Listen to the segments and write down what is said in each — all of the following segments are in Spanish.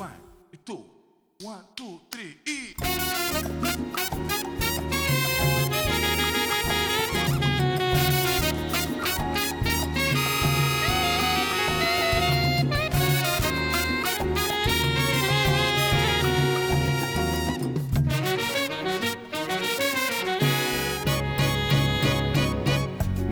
One, two, one, two, three, y...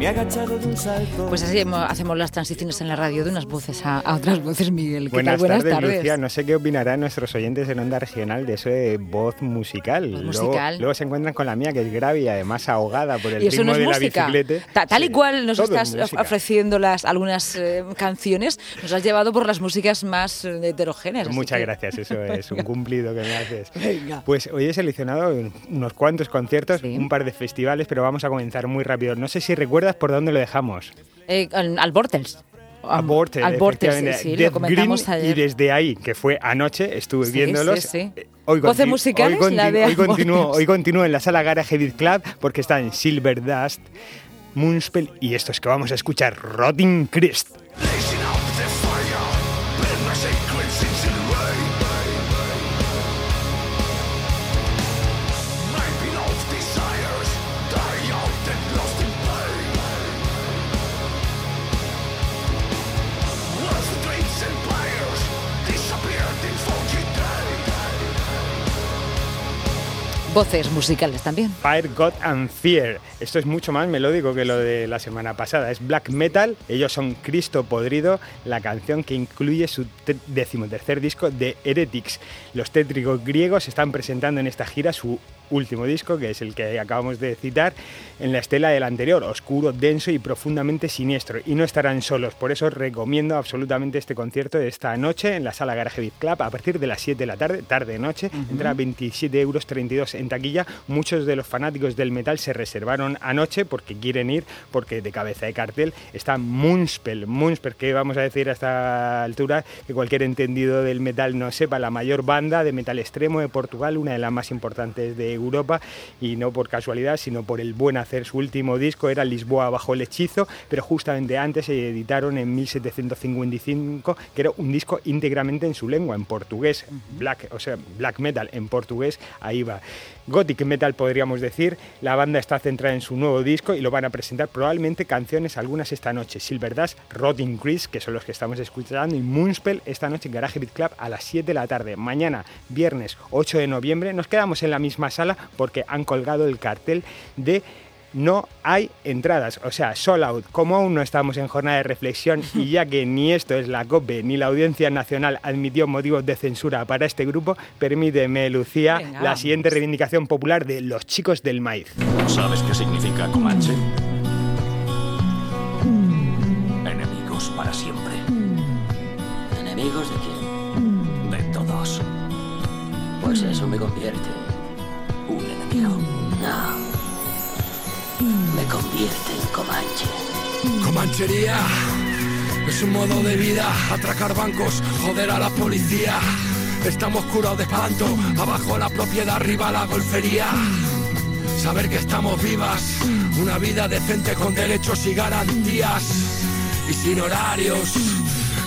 agachado de un salto. Pues así hacemos las transiciones en la radio de unas voces a, a otras voces, Miguel. ¿Qué Buenas, tal? Buenas tardes, tardes. Lucía. No sé qué opinarán nuestros oyentes en Onda Regional de eso de voz musical. Voz luego, musical. luego se encuentran con la mía, que es grave y además ahogada por el Y eso ritmo no es de música. la bicicleta. Ta- tal y Sí, cual nos es estás ofreciendo las, algunas eh, canciones, nos has llevado por las músicas más eh, heterogéneas. Muchas que- gracias, eso es un cumplido que me haces. Venga. Pues hoy he seleccionado unos cuantos conciertos, Sí. un par de festivales, pero vamos a comenzar muy rápido. No sé si recuerdas por dónde lo dejamos. Eh, al, al Bortels. A Bortel, Al Bortels, efectivamente. sí, sí, Death lo comentamos Green, ayer. Y desde ahí, que fue anoche, estuve Sí, viéndolos. Eh, Hoy Voces musicales, hoy, la de hoy continúo, hoy continúo en la sala Garage Beat Club porque están Silver Dust, Moonspell y estos que vamos a escuchar, Rotting Christ. Voces musicales también. Fire, God and Fear. Esto es mucho más melódico que lo de la semana pasada. Es black metal. Ellos son Cristo Podrido, la canción que incluye su te- decimotercer disco de Heretics. Los tétricos griegos están presentando en esta gira su último disco, que es el que acabamos de citar, en la estela del anterior, oscuro, denso y profundamente siniestro. Y no estarán solos, por eso recomiendo absolutamente este concierto de esta noche en la sala Garage Beat Club a partir de las 7 de la tarde, tarde-noche, entra a 27 euros 32 en taquilla. Muchos de los fanáticos del metal se reservaron anoche porque quieren ir, porque de cabeza de cartel está Moonspell. Moonspell, que vamos a decir a esta altura que cualquier entendido del metal no sepa, la mayor banda de metal extremo de Portugal, una de las más importantes de Europa, y no por casualidad, sino por el buen hacer. Su último disco era Lisboa bajo el hechizo, pero justamente antes se editaron en 1755, que era un disco íntegramente en su lengua, en portugués, black, o sea, black metal en portugués, ahí va. Gothic metal podríamos decir, la banda está centrada en su nuevo disco y lo van a presentar probablemente canciones algunas esta noche, Silver Dash, Rotting Chris, que son los que estamos escuchando, y Moonspell esta noche en Garage Beat Club a las 7 de la tarde. Mañana, viernes 8 de noviembre, nos quedamos en la misma sala porque han colgado el cartel de no hay entradas, o sea, sold out. Como aún no estamos en jornada de reflexión y ya que ni esto es la COPE ni la Audiencia Nacional admitió motivos de censura para este grupo, permíteme, Lucía, Venga, la siguiente reivindicación popular de los chicos del maíz. ¿Sabes qué significa Comanche? Enemigos para siempre. ¿Enemigos de quién? De todos. Pues eso me convierte. Me convierte en Comanche. Comanchería es un modo de vida, atracar bancos, joder a la policía. Estamos curados de espanto, abajo la propiedad, arriba la golfería. Saber que estamos vivas, una vida decente con derechos y garantías. Y sin horarios,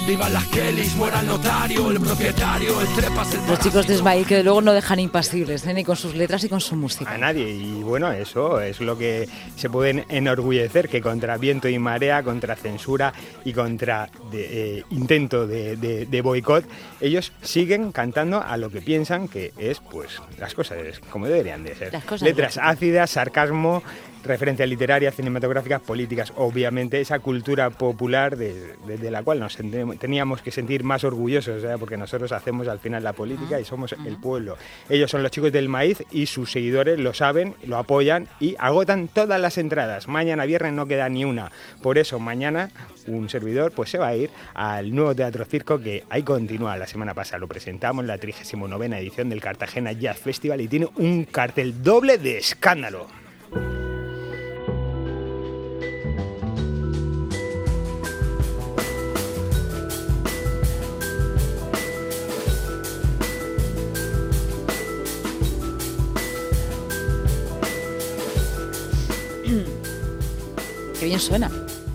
vivan las Kellys, muera el notario, el propietario, el trepas, el Los chicos de. Smaí que luego no dejan impasibles, ¿eh? ni con sus letras y con su música. A nadie. Y bueno, eso es lo que se pueden enorgullecer, que contra viento y marea, contra censura y contra de- eh, intento de, de- de boicot, ellos siguen cantando a lo que piensan que es pues las cosas como deberían de ser. Las cosas Letras ácidas, sarcasmo, referencias literarias, cinematográficas, políticas, obviamente esa cultura popular de, de- de la cual nos teníamos que sentir más orgullosos, ¿eh? porque nosotros hacemos al final la política y somos el pueblo. Ellos son los chicos del maíz y sus seguidores lo saben, lo apoyan y agotan todas las entradas. Mañana viernes no queda ni una. Por eso mañana un servidor pues se va a ir al nuevo Teatro Circo que ahí continúa. La semana pasada lo presentamos, la 39 edición del Cartagena Jazz Festival y tiene un cartel doble de escándalo. Bien suena.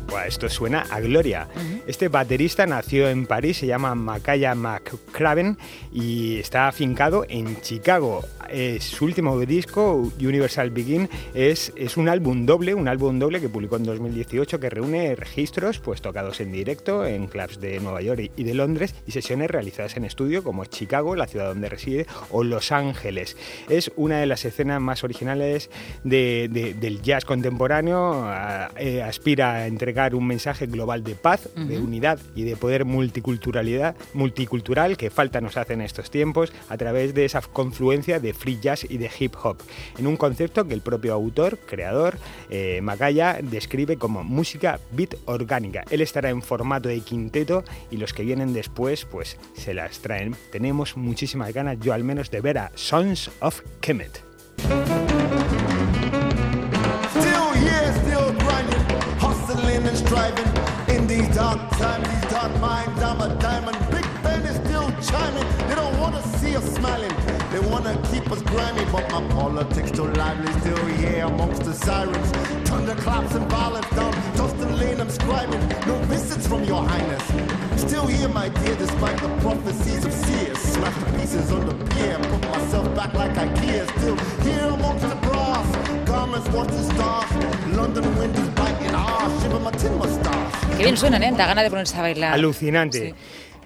Buah, esto suena a gloria. Este baterista nació en París, se llama Makaya McCraven y está afincado en Chicago. Eh, su último disco, Universal Begin, es, es un álbum doble, un álbum doble que publicó en 2018 que reúne registros pues, tocados en directo en clubs de Nueva York y de Londres y sesiones realizadas en estudio como Chicago, la ciudad donde reside, o Los Ángeles. Es una de las escenas más originales de- de- del jazz contemporáneo. a- eh, aspira a entregar un mensaje global de paz, de unidad y de poder multiculturalidad, multicultural que falta nos hace en estos tiempos a través de esa confluencia de free jazz y de hip hop, en un concepto que el propio autor, creador, eh, Macaya, describe como música beat orgánica. Él estará en formato de quinteto y los que vienen después pues se las traen. Tenemos muchísimas ganas, yo al menos, de ver a Sons of Kemet. They wanna keep us grimy, but my politics too lively. Still here amongst the sirens. Thunderclaps and violence down Dustin Lane, I'm scribing. No visits from your highness. Still here, my dear, despite the prophecies of seers. Smash the pieces on the pier, put myself back like IKEA. Still here amongst the brass. Garments watch the stars. London wind is biting. Ah, shiver my tin mustache. Qué bien suenan, ¿eh? Da ganas de ponerse a bailar. Alucinante.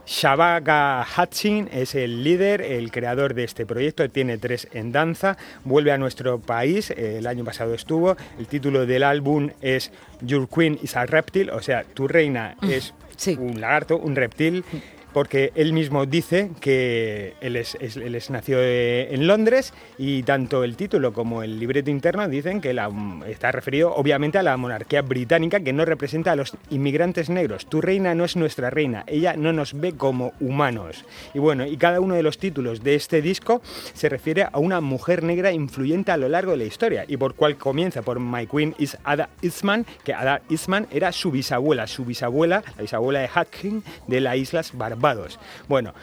Shabaka Hatchin es el líder, el creador de este proyecto, tiene tres en danza, vuelve a nuestro país, el año pasado estuvo, el título del álbum es Your Queen is a Reptile, o sea, tu reina es sí. un lagarto, un reptil, porque él mismo dice que él, es, es- eh, en Londres y tanto el título como el libreto interno dicen que la- está referido obviamente a la monarquía británica que no representa a los inmigrantes negros. Tu reina no es nuestra reina, ella no nos ve como humanos. Y bueno, y cada uno de los títulos de este disco se refiere a una mujer negra influyente a lo largo de la historia y por cual comienza por My Queen is Ada Eastman, que Ada Eastman era su bisabuela, su bisabuela, la bisabuela de Hatkin de las Islas Barbados. Bueno,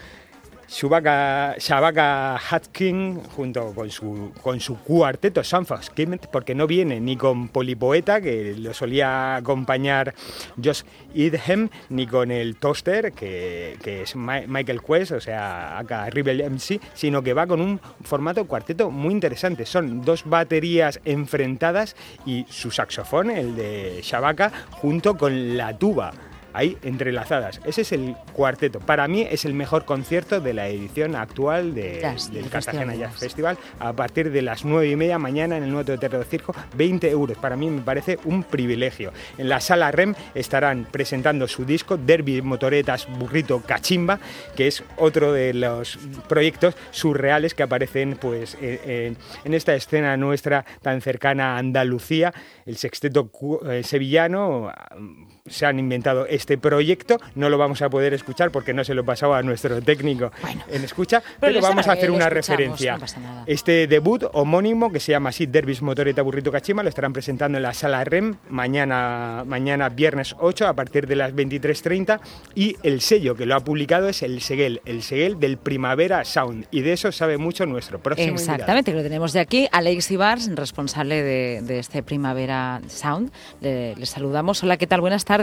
Shabaka Hatkin junto con su, con su cuarteto Sanfas porque no viene ni con Polipoeta, que lo solía acompañar Josh Idhem, ni con el Toaster, que, es Michael Quest, o sea, acá Rebel MC, sino que va con un formato cuarteto muy interesante. Son dos baterías enfrentadas y su saxofón, el de Shabaka, junto con la tuba ahí entrelazadas. Ese es el cuarteto. Para mí es el mejor concierto de la edición actual de- Jazz, del Cartagena Jazz. Festival a partir de las 9 y media mañana en el Nuevo Teatro del Circo, 20 euros. Para mí me parece un privilegio. En la sala REM estarán presentando su disco Derby Motoretas Burrito Cachimba, que es otro de los proyectos surreales que aparecen pues, eh, eh, en esta escena nuestra tan cercana a Andalucía. El sexteto eh, sevillano se han inventado este proyecto. No lo vamos a poder escuchar porque no se lo pasaba a nuestro técnico Bueno. en escucha, Pero pero, vamos a hacer bien, una referencia. no. Este debut homónimo que se llama así Derbis Motoreta Burrito Cachima lo estarán presentando en la sala REM mañana, mañana viernes 8 a partir de las 23.30 y el sello que lo ha publicado es el Seguel, el Seguel del Primavera Sound y de eso sabe mucho nuestro próximo invitado. Exactamente, que lo tenemos de aquí. Alex Ibars, responsable de, de este Primavera Sound. Le, le saludamos. Hola, ¿qué tal? Buenas tardes.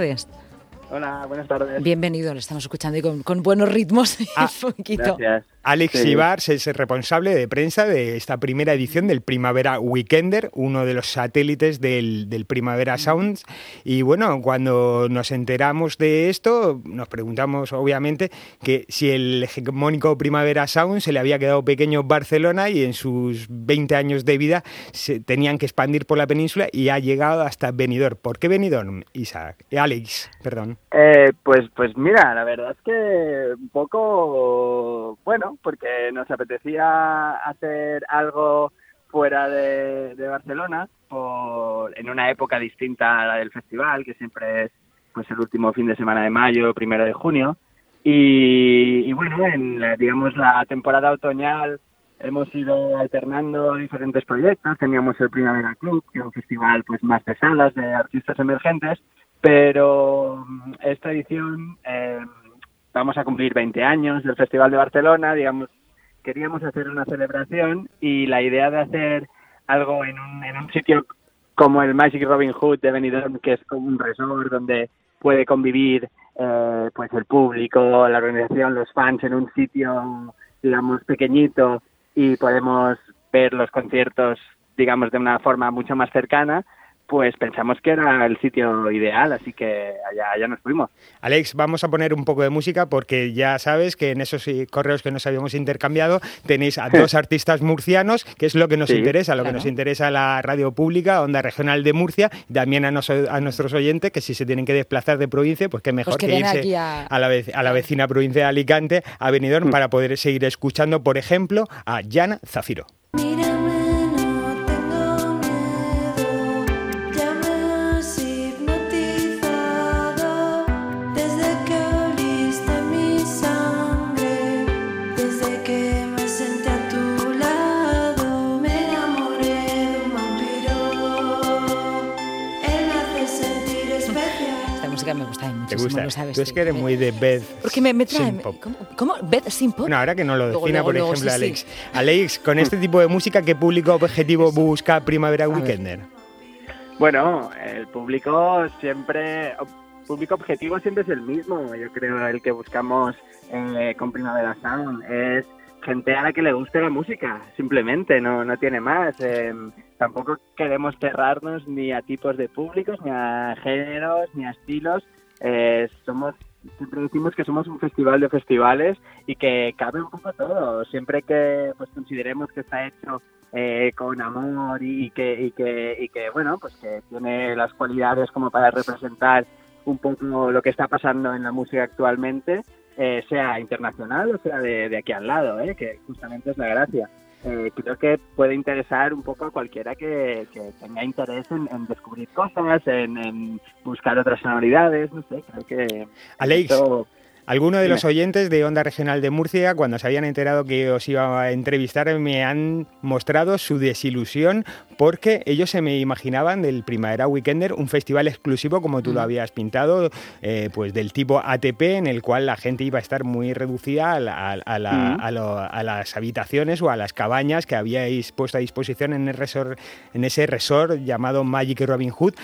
Hola, buenas tardes. Bienvenido, le estamos escuchando y con, con buenos ritmos. Ah, un poquito. Gracias. Alex Sí. Ibars es el responsable de prensa de esta primera edición del Primavera Weekender, uno de los satélites del, del Primavera Sounds. Y bueno, cuando nos enteramos de esto, nos preguntamos obviamente que si el hegemónico Primavera Sound se le había quedado pequeño Barcelona y en sus 20 años de vida se tenían que expandir por la península y ha llegado hasta Benidorm. ¿Por qué Benidorm, Isaac? Eh, Alex, perdón. Eh, pues, pues mira, la verdad es que un poco, bueno, porque nos apetecía hacer algo fuera de, de Barcelona, por, en una época distinta a la del festival, que siempre es pues el último fin de semana de mayo, primero de junio. Y, y bueno, en la, digamos la temporada otoñal hemos ido alternando diferentes proyectos. Teníamos el Primavera Club, que es un festival pues más de salas de artistas emergentes, pero mm, esta edición eh, vamos a cumplir 20 años del Festival de Barcelona, digamos, queríamos hacer una celebración y la idea de hacer algo en un, en un sitio como el Magic Robin Hood de Benidorm, que es como un resort donde puede convivir eh, pues el público, la organización, los fans en un sitio, digamos, pequeñito y podemos ver los conciertos, digamos, de una forma mucho más cercana, pues pensamos que era el sitio ideal, así que allá, allá nos fuimos. Alex, vamos a poner un poco de música porque ya sabes que en esos eh, correos que nos habíamos intercambiado tenéis a dos artistas murcianos, que es lo que nos Sí, interesa, lo que nos interesa a la radio pública, Onda Regional de Murcia, y también a, nos- a nuestros oyentes que si se tienen que desplazar de provincia, pues qué mejor que irse a- a la, vec- a la vecina provincia de Alicante, a Benidorm, para poder seguir escuchando, por ejemplo, a Jan Zafiro. Tú es que eres Me- muy de Beth. Porque me, me trae... Synth pop. ¿Cómo? ¿Cómo? ¿Beth Synth Pop? Bueno, ahora que no lo defina, luego, por luego, ejemplo, sí, sí. Alex. Alex, con este tipo de música, ¿qué público objetivo busca Primavera ver. Weekender? Bueno, el público siempre, público objetivo siempre es el mismo, yo creo, el que buscamos eh, con Primavera Sound. Es gente a la que le guste la música, simplemente, no, no tiene más. Eh, tampoco queremos cerrarnos ni a tipos de públicos, ni a géneros, ni a estilos. Eh, somos siempre decimos que somos un festival de festivales y que cabe un poco todo. Siempre que pues consideremos que está hecho eh, con amor y que, y que y que bueno pues que tiene las cualidades como para representar un poco lo que está pasando en la música actualmente, eh, sea internacional o sea de, de aquí al lado, ¿eh? que justamente es la gracia. Eh, creo que puede interesar un poco a cualquiera que, que tenga interés en, en descubrir cosas, en, en buscar otras sonoridades, no sé, creo que... Alex, esto- Algunos de Dime. los oyentes de Onda Regional de Murcia, cuando se habían enterado que os iba a entrevistar, me han mostrado su desilusión porque ellos se me imaginaban del Primavera Weekender un festival exclusivo, como tú lo habías pintado, eh, pues del tipo ATP, en el cual la gente iba a estar muy reducida a, la- a- a la- Mm. a lo- a las habitaciones o a las cabañas que habíais puesto a disposición en, el resort, en ese resort llamado Magic Robin Hood.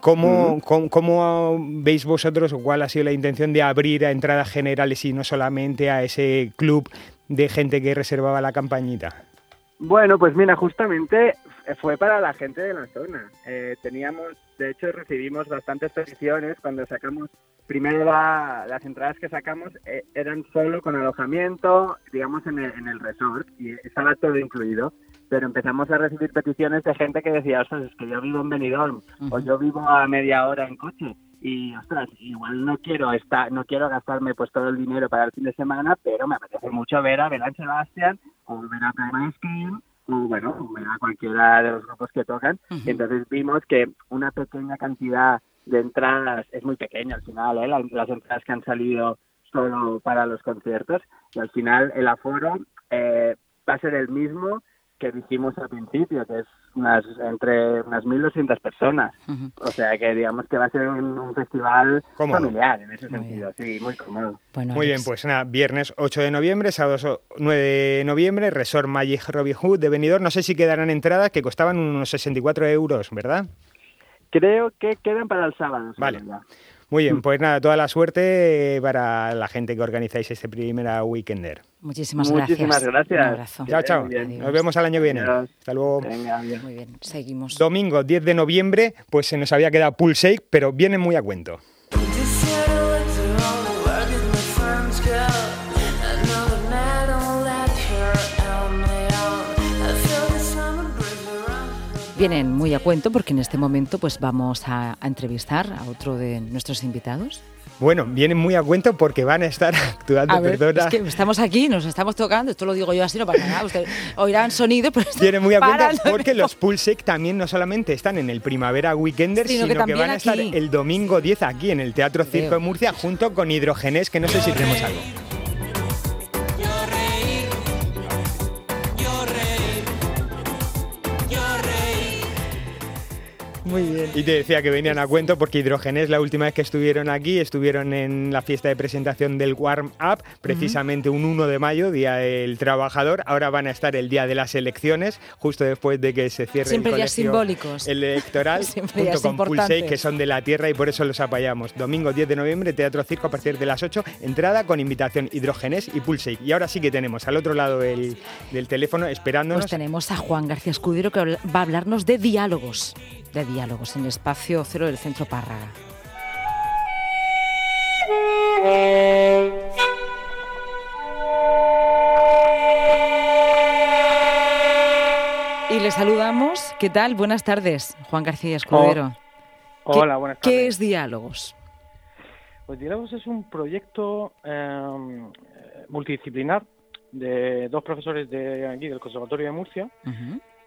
¿Cómo, cómo, cómo veis vosotros o cuál ha sido la intención de abrir a entradas generales y no solamente a ese club de gente que reservaba la campañita? Bueno, pues mira, justamente fue para la gente de la zona. Eh, teníamos, de hecho, recibimos bastantes peticiones cuando sacamos, primero la- las entradas que sacamos eh, eran solo con alojamiento, digamos, en el, en el resort, y estaba todo incluido. Pero empezamos a recibir peticiones de gente que decía, ostras, es que yo vivo en Benidorm, o yo vivo a media hora en coche, y ostras, igual no quiero estar, no quiero gastarme pues todo el dinero para el fin de semana, pero me apetece mucho ver a Belán Sebastián o ver a Primal bueno, a cualquiera de los grupos que tocan. Ujú. Y entonces vimos que una pequeña cantidad de entradas es muy pequeña al final, ¿eh? las, las entradas que han salido solo para los conciertos y al final el aforo eh, va a ser el mismo que dijimos al principio, que es unas entre unas 1.200 personas. O sea que digamos que va a ser un, un festival familiar en ese Muy sentido, sí, muy cómodo. Bueno, Muy bien, pues nada, viernes 8 de noviembre, sábado so- 9 de noviembre, Resort Magic Robin Hood de Benidorm. No sé si quedarán entradas que costaban unos 64 euros, ¿verdad? Creo que quedan para el sábado. Vale. Muy bien, pues nada, toda la suerte eh, para la gente que organizáis este primera weekender. Muchísimas, Muchísimas gracias. gracias. Un abrazo. Chao, chao. Nos vemos al año que viene. Adiós. Hasta luego. Venga. Muy bien, seguimos. Domingo 10 de noviembre, pues se nos había quedado Pulsake, pero viene muy a cuento. Vienen muy a cuento porque en este momento pues vamos a, a entrevistar a otro de nuestros invitados. Bueno, vienen muy a cuento porque van a estar actuando, A ver, perdona. es que estamos aquí, nos estamos tocando, esto lo digo yo así, no pasa nada, ustedes oirán sonido, pero Vienen muy a cuento porque los Pulsec también no solamente están en el Primavera Weekender, Sino sino, que van a estar aquí. el domingo 10 aquí en el Teatro Circo de Murcia junto con Hidrogenés, que no sé si tenemos algo. Muy bien. Y te decía que venían a cuento porque Hidrogenes, la última vez que estuvieron aquí, estuvieron en la fiesta de presentación del Warm Up, precisamente un 1 de mayo, Día del Trabajador. Ahora van a estar el día de las elecciones, justo después de que se cierre Siempre el días simbólicos. electoral, Siempre junto con. Pulsei, que son de la tierra y por eso los apoyamos. Domingo 10 de noviembre, Teatro Circo a partir de las 8, entrada con invitación Hidrogenes y Pulsei. Y ahora sí que tenemos al otro lado del, del teléfono esperándonos. Pues tenemos a Juan García Escudero que va a hablarnos de diálogos, de diálogos en el espacio cero del Centro Párraga. Y le saludamos. ¿Qué tal? Buenas tardes, Juan García Escudero. ¿Qué- Hola, buenas tardes. ¿Qué es diálogos? Pues Diálogos es un proyecto eh, multidisciplinar de dos profesores de aquí del Conservatorio de Murcia.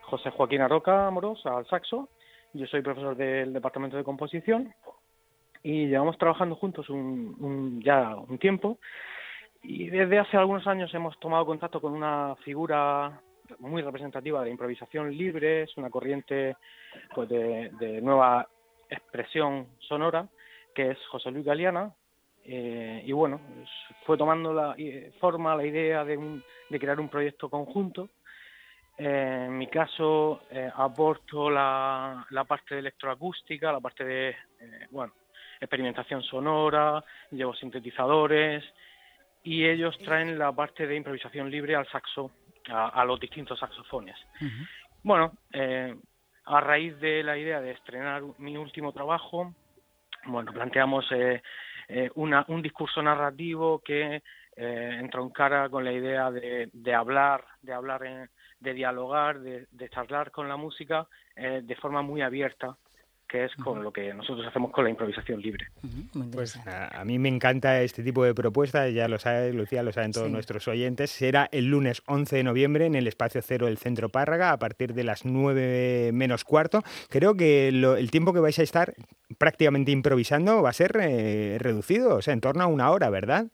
José Joaquín Arroca Moros al saxo, yo soy profesor del Departamento de Composición y llevamos trabajando juntos un, un- ya un tiempo. Y desde hace algunos años hemos tomado contacto con una figura muy representativa de improvisación libre, es una corriente pues de, nueva expresión sonora que es José Luis Galeana. Eh, y bueno pues, fue tomando la eh, forma la idea de, un- de crear un proyecto conjunto eh, en mi caso eh, aporto la, la parte de electroacústica la parte de eh, bueno experimentación sonora llevo sintetizadores y ellos traen la parte de improvisación libre al saxo a, a los distintos saxofones. Bueno, eh, a raíz de la idea de estrenar mi último trabajo, bueno, planteamos una- un discurso narrativo que eh, entroncara con la idea de, de hablar, de hablar, en- de dialogar, de, de charlar con la música eh, de forma muy abierta, que es con lo que nosotros hacemos con la improvisación libre. Pues a, a mí me encanta este tipo de propuestas, ya lo sabes, Lucía, lo saben todos Sí. nuestros oyentes. Será el lunes 11 de noviembre en el Espacio Cero del Centro Párraga a partir de las 9 menos cuarto. Creo que lo- el tiempo que vais a estar prácticamente improvisando va a ser eh, reducido, o sea, en torno a una hora, ¿verdad?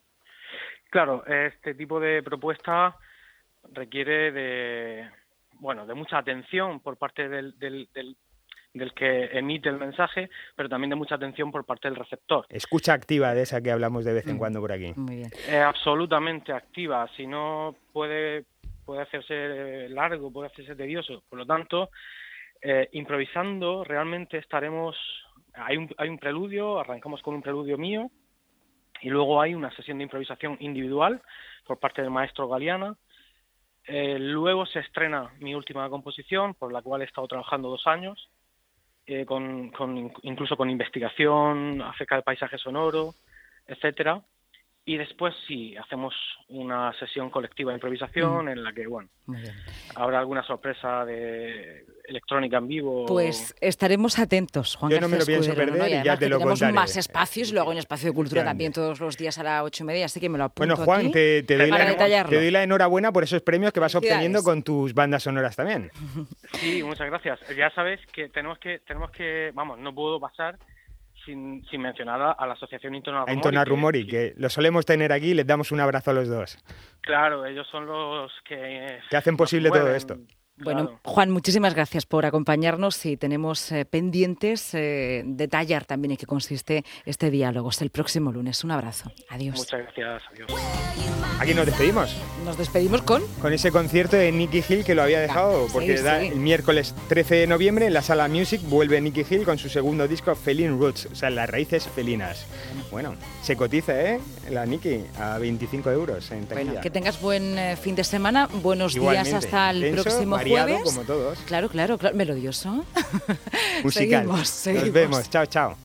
Claro, este tipo de propuesta requiere de, bueno, de mucha atención por parte del, del, del, del que emite el mensaje, pero también de mucha atención por parte del receptor. Escucha activa de esa que hablamos de vez Mm. en cuando por aquí. Muy bien. Es absolutamente activa, si no puede, puede hacerse largo, puede hacerse tedioso. Por lo tanto, eh, improvisando realmente estaremos, hay un, hay un preludio, arrancamos con un preludio mío, y luego hay una sesión de improvisación individual por parte del maestro Galeana. Eh, luego se estrena mi última composición, por la cual he estado trabajando dos años, eh, con, incluso con investigación acerca del paisaje sonoro, etcétera. Y después sí, hacemos una sesión colectiva de improvisación en la que, bueno, habrá alguna sorpresa de electrónica en vivo. Pues estaremos atentos, Juan Yo no me lo pienso Escudero, perder y además ya te que lo tenemos contaré. más espacios y luego un espacio de cultura Grande. también todos los días a las ocho y media, así que me lo apunto Bueno, Juan, aquí te, te doy para la, te doy la enhorabuena por esos premios que vas obteniendo con tus bandas sonoras también. Sí, muchas gracias. Ya sabes que tenemos que, tenemos que, vamos, no puedo pasar sin, sin mencionar a, a la Asociación Intona Rumori, Intona que- Rumori, que lo solemos tener aquí y les damos un abrazo a los dos. Claro, ellos son los que... Que hacen posible todo esto. Bueno, Claro. Juan, muchísimas gracias por acompañarnos y tenemos eh, pendientes eh, detallar también en qué consiste este diálogo. Es el próximo lunes. Un abrazo. Adiós. Muchas gracias, adiós. Aquí nos despedimos. Nos despedimos con Con ese concierto de Nicky Hill que lo había dejado, sí, porque da sí. el miércoles 13 de noviembre en la sala Music vuelve Nicky Hill con su segundo disco Feline Roots, o sea, las raíces felinas. Bueno, se cotiza, ¿eh? La Nicky a 25 euros en taquilla. Bueno, que tengas buen eh, fin de semana, buenos Igualmente, días hasta el próximo variado, jueves. como todos. Claro, claro, claro, melodioso. Musical. Seguimos, seguimos. Nos vemos, chao, chao.